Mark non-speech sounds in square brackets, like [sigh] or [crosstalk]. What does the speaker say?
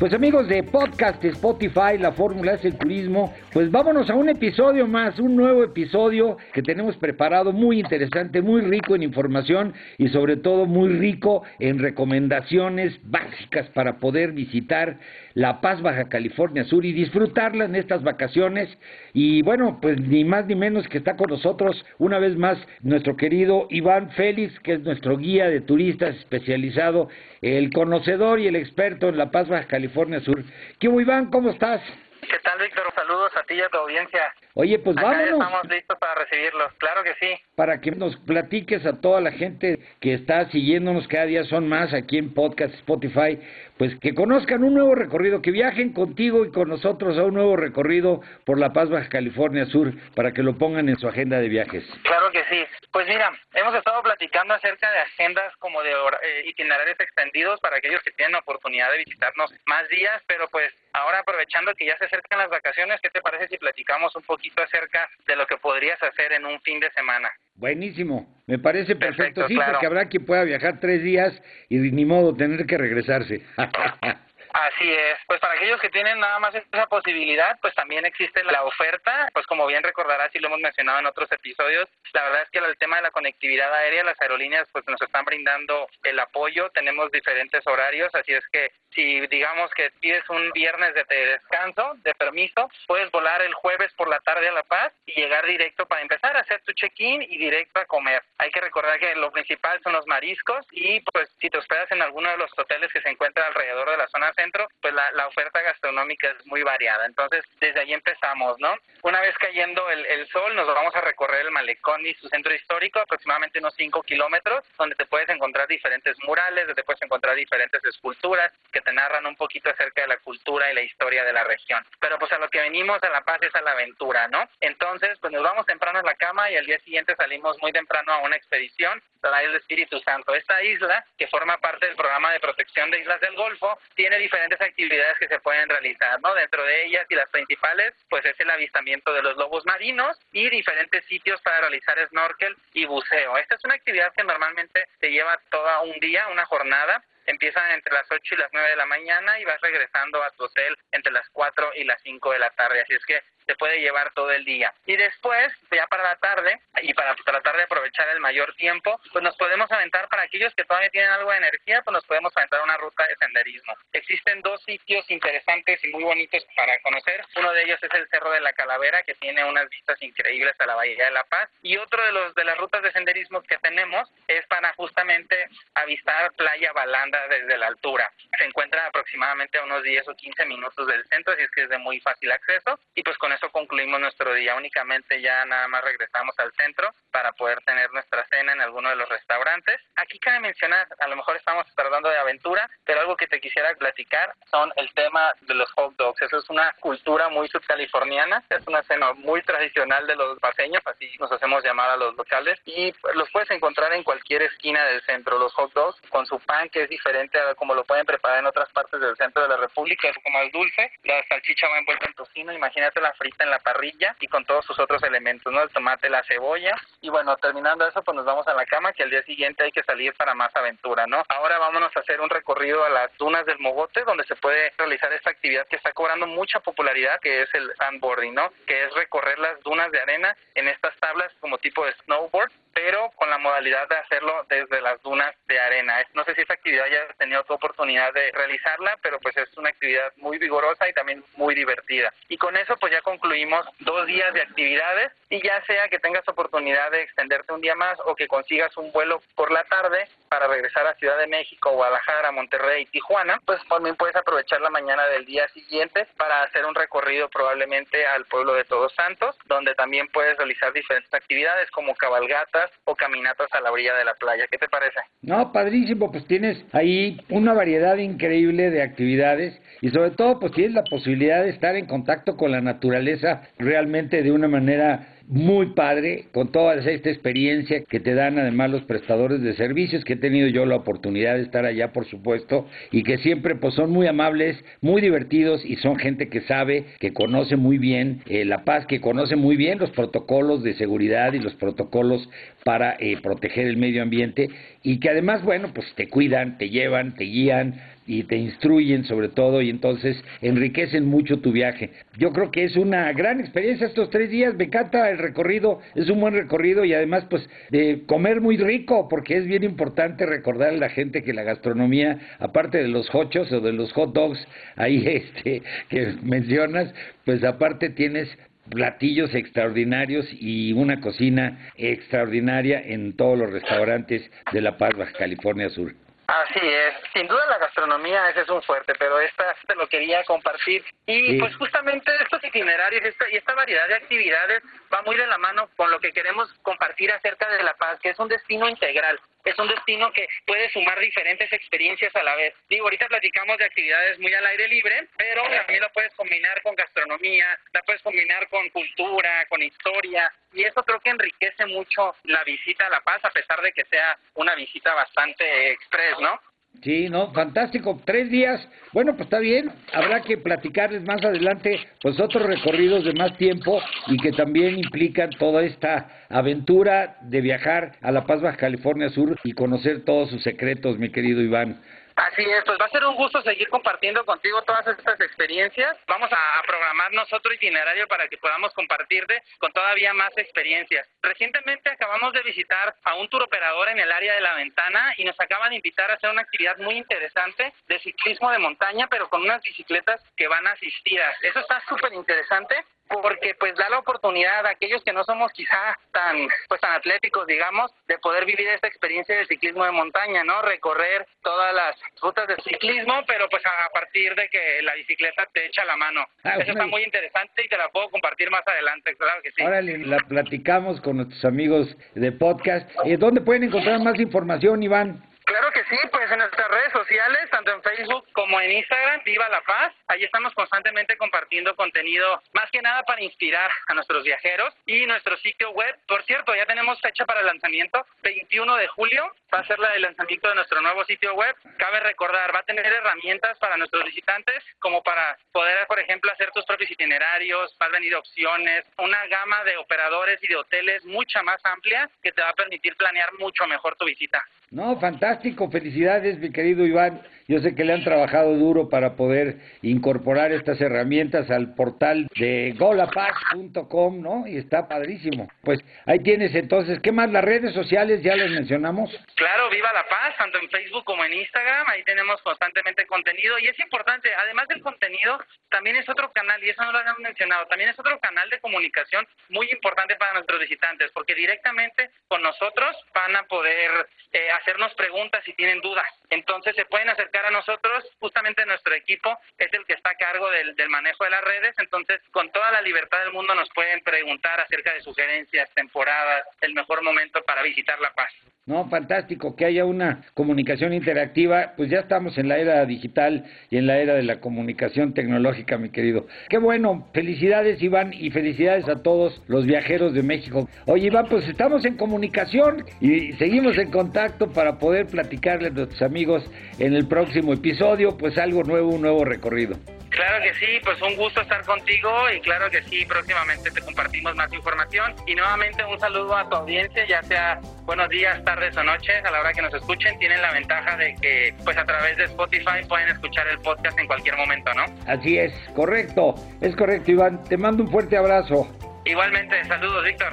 Pues amigos de podcast Spotify, la fórmula es el turismo. Pues vámonos a un episodio más, un nuevo episodio que tenemos preparado muy interesante, muy rico en información y sobre todo muy rico en recomendaciones básicas para poder visitar La Paz, Baja California Sur y disfrutarla en estas vacaciones. Y bueno, pues ni más ni menos que está con nosotros una vez más nuestro querido Iván Félix, que es nuestro guía de turistas especializado, el conocedor y el experto en La Paz, Baja California Sur. ¿Qué Iván? ¿Cómo estás? ¿Qué tal, Víctor? Saludos a ti y a tu audiencia. Oye, pues Acá vámonos. estamos listos para recibirlos, claro que sí. Para que nos platiques a toda la gente que está siguiéndonos, cada día son más aquí en Podcast Spotify, pues que conozcan un nuevo recorrido, que viajen contigo y con nosotros a un nuevo recorrido por La Paz, Baja California Sur, para que lo pongan en su agenda de viajes. Claro que sí. Pues mira, hemos estado platicando acerca de agendas como de eh, itinerarios extendidos para aquellos que tienen la oportunidad de visitarnos más días, pero pues ahora aprovechando que ya se acercan las vacaciones, ¿qué te parece si platicamos un poquito acerca de lo que podrías hacer en un fin de semana? Buenísimo, me parece perfecto, Perfecto, sí, claro. porque habrá quien pueda viajar tres días y ni modo tener que regresarse. [laughs] Así es, pues para aquellos que tienen nada más esa posibilidad, pues también existe la oferta, pues como bien recordarás y lo hemos mencionado en otros episodios, la verdad es que el tema de la conectividad aérea, las aerolíneas pues nos están brindando el apoyo, tenemos diferentes horarios, así es que si digamos que pides un viernes de de descanso, de permiso, puedes volar el jueves por la tarde a La Paz y llegar directo para empezar a hacer tu check-in y directo a comer. Hay que recordar que lo principal son los mariscos y pues si te hospedas en alguno de los hoteles que se encuentran alrededor de la zona centro, pues la, oferta gastronómica es muy variada. Entonces, desde ahí empezamos, ¿no? Una vez cayendo el, el sol, nos vamos a recorrer el malecón y su centro histórico, aproximadamente unos 5 kilómetros, donde te puedes encontrar diferentes murales, donde puedes encontrar diferentes esculturas que te narran un poquito acerca de la cultura y la historia de la región. Pero pues a lo que venimos a La Paz es a la aventura, ¿no? Entonces, pues nos vamos temprano a la cama y al día siguiente salimos muy temprano a una expedición a la isla Espíritu Santo. Esta isla, que forma parte del programa de protección de islas del Golfo, tiene diferentes actividades que se pueden realizar, ¿no? Dentro de ellas y las principales, pues es el avistamiento de los lobos marinos y diferentes sitios para realizar snorkel y buceo. Esta es una actividad que normalmente te lleva todo un día, una jornada, empiezan entre las 8 y las 9 de la mañana y vas regresando a tu hotel entre las 4 y las 5 de la tarde. Así es que te puede llevar todo el día. Y después, ya para la tarde, y para tratar de aprovechar el mayor tiempo, pues nos podemos aventar, para aquellos que todavía tienen algo de energía, pues nos podemos aventar una ruta de senderismo. Existen dos sitios interesantes y muy bonitos para conocer. Uno de ellos es el Cerro de la Calavera, que tiene unas vistas increíbles a la Bahía de la Paz. Y otro de los de las rutas de senderismo que tenemos es para justamente avistar Playa Balanda desde la altura. Se encuentra aproximadamente a unos 10 o 15 minutos del centro, así es que es de muy fácil acceso. Y pues con eso concluimos nuestro día. Únicamente ya nada más regresamos al centro para poder tener nuestra cena en alguno de los restaurantes. Aquí cabe mencionar, a lo mejor estamos tratando de aventura, pero algo que te quisiera platicar son el tema de los hot dogs. Eso es una cultura muy subcaliforniana, es una cena muy tradicional de los paseños, así nos hacemos llamar a los locales, y los puedes encontrar en cualquier esquina del centro, los hot dogs, con su pan que es diferente a como lo pueden preparar en otras partes del centro de la República, es un poco más dulce, la salchicha va envuelta en tocino, imagínate la frita en la parrilla y con todos sus otros elementos, ¿no? El tomate, la cebolla, y bueno, terminando eso, pues nos vamos a la cama, que al día siguiente hay que salir para más aventura, ¿no? Ahora vámonos a hacer un recorrido a las dunas del Mogote, donde se puede realizar esta actividad que está cobrando mucha popularidad, que es el sandboarding, ¿no? Que es recorrer las dunas de arena en estas tablas como tipo de snowboard, pero con la modalidad de hacerlo desde las dunas de arena. No sé si esa actividad ya has tenido tu oportunidad de realizarla, pero pues es una actividad muy vigorosa y también muy divertida. Y con eso pues ya concluimos dos días de actividades y ya sea que tengas oportunidad de extenderte un día más o que consigas un vuelo por la tarde para regresar a Ciudad de México, Guadalajara, Monterrey, Tijuana, pues también puedes aprovechar la mañana del día siguiente para hacer un recorrido probablemente al pueblo de Todos Santos, donde también puedes realizar diferentes actividades como cabalgatas o caminatas a la orilla de la playa. ¿Qué te parece? No, padrísimo, pues tienes ahí una variedad increíble de actividades y sobre todo pues tienes la posibilidad de estar en contacto con la naturaleza realmente de una manera muy padre, con toda esta experiencia que te dan además los prestadores de servicios, que he tenido yo la oportunidad de estar allá, por supuesto, y que siempre pues son muy amables, muy divertidos y son gente que sabe, que conoce muy bien eh, La Paz, que conoce muy bien los protocolos de seguridad y los protocolos para eh, proteger el medio ambiente y que además, bueno, pues te cuidan, te llevan, te guían, y te instruyen sobre todo y entonces enriquecen mucho tu viaje. Yo creo que es una gran experiencia estos tres días, me encanta el recorrido, es un buen recorrido y además pues de comer muy rico porque es bien importante recordar a la gente que la gastronomía, aparte de los hochos o de los hot dogs ahí [laughs] este que mencionas, pues aparte tienes platillos extraordinarios y una cocina extraordinaria en todos los restaurantes de La Paz, Baja California Sur. Así es, sin duda la gastronomía ese es un fuerte, pero esta te lo quería compartir. Y pues justamente estos itinerarios esta, y esta variedad de actividades va muy de la mano con lo que queremos compartir acerca de La Paz, que es un destino integral es un destino que puede sumar diferentes experiencias a la vez. Digo, ahorita platicamos de actividades muy al aire libre, pero también lo puedes combinar con gastronomía, la puedes combinar con cultura, con historia, y eso creo que enriquece mucho la visita a La Paz, a pesar de que sea una visita bastante express, ¿no? Sí, no, fantástico. Tres días. Bueno, pues está bien. Habrá que platicarles más adelante, pues otros recorridos de más tiempo y que también implican toda esta aventura de viajar a La Paz, Baja California Sur y conocer todos sus secretos, mi querido Iván. Así es, pues va a ser un gusto seguir compartiendo contigo todas estas experiencias. Vamos a programarnos otro itinerario para que podamos compartirte con todavía más experiencias. Recientemente acabamos de visitar a un tour operador en el área de la ventana y nos acaban de invitar a hacer una actividad muy interesante de ciclismo de montaña, pero con unas bicicletas que van asistidas. Eso está súper interesante porque pues da la oportunidad a aquellos que no somos quizá tan pues tan atléticos digamos de poder vivir esta experiencia de ciclismo de montaña no recorrer todas las rutas de ciclismo pero pues a partir de que la bicicleta te echa la mano. Ah, eso está muy interesante y te la puedo compartir más adelante claro que sí. Ahora la platicamos con nuestros amigos de podcast. Eh, dónde pueden encontrar más información Iván Claro que sí, pues en nuestras redes sociales, tanto en Facebook como en Instagram, Viva la Paz. Ahí estamos constantemente compartiendo contenido, más que nada para inspirar a nuestros viajeros. Y nuestro sitio web, por cierto, ya tenemos fecha para el lanzamiento, 21 de julio, va a ser la del lanzamiento de nuestro nuevo sitio web. Cabe recordar, va a tener herramientas para nuestros visitantes, como para poder, por ejemplo, hacer tus propios itinerarios, va a venir opciones, una gama de operadores y de hoteles mucha más amplia que te va a permitir planear mucho mejor tu visita. No, fantástico, felicidades mi querido Iván. Yo sé que le han trabajado duro para poder incorporar estas herramientas al portal de golapaz.com, ¿no? Y está padrísimo. Pues ahí tienes entonces, ¿qué más? Las redes sociales ya les mencionamos. Claro, viva la paz, tanto en Facebook como en Instagram, ahí tenemos constantemente contenido y es importante, además del contenido, también es otro canal, y eso no lo habíamos mencionado, también es otro canal de comunicación muy importante para nuestros visitantes, porque directamente con nosotros van a poder eh, hacernos preguntas si tienen dudas. Entonces se pueden acercar a nosotros, justamente nuestro equipo es el que está a cargo del, del manejo de las redes, entonces con toda la libertad del mundo nos pueden preguntar acerca de sugerencias, temporadas, el mejor momento para visitar La Paz. No, fantástico que haya una comunicación interactiva, pues ya estamos en la era digital y en la era de la comunicación tecnológica, mi querido. Qué bueno, felicidades Iván y felicidades a todos los viajeros de México. Oye Iván, pues estamos en comunicación y seguimos en contacto para poder platicarles a nuestros amigos en el próximo episodio, pues algo nuevo, un nuevo recorrido. Claro que sí, pues un gusto estar contigo y claro que sí, próximamente te compartimos más información y nuevamente un saludo a tu audiencia, ya sea buenos días, tardes o noches, a la hora que nos escuchen, tienen la ventaja de que pues a través de Spotify pueden escuchar el podcast en cualquier momento, ¿no? Así es, correcto, es correcto Iván, te mando un fuerte abrazo. Igualmente, saludos Víctor.